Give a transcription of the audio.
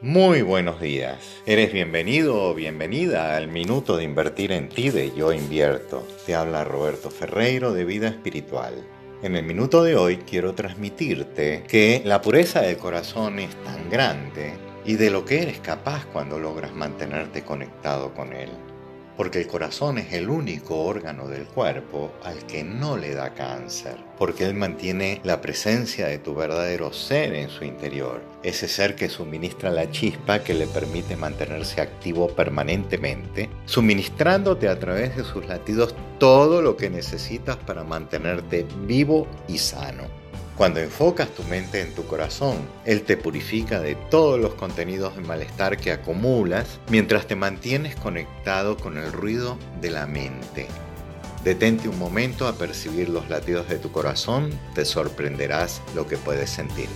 Muy buenos días. Eres bienvenido o bienvenida al Minuto de Invertir en Ti de Yo Invierto. Te habla Roberto Ferreiro de Vida Espiritual. En el minuto de hoy quiero transmitirte que la pureza del corazón es tan grande y de lo que eres capaz cuando logras mantenerte conectado con él porque el corazón es el único órgano del cuerpo al que no le da cáncer, porque él mantiene la presencia de tu verdadero ser en su interior, ese ser que suministra la chispa que le permite mantenerse activo permanentemente, suministrándote a través de sus latidos todo lo que necesitas para mantenerte vivo y sano. Cuando enfocas tu mente en tu corazón, Él te purifica de todos los contenidos de malestar que acumulas mientras te mantienes conectado con el ruido de la mente. Detente un momento a percibir los latidos de tu corazón, te sorprenderás lo que puedes sentir.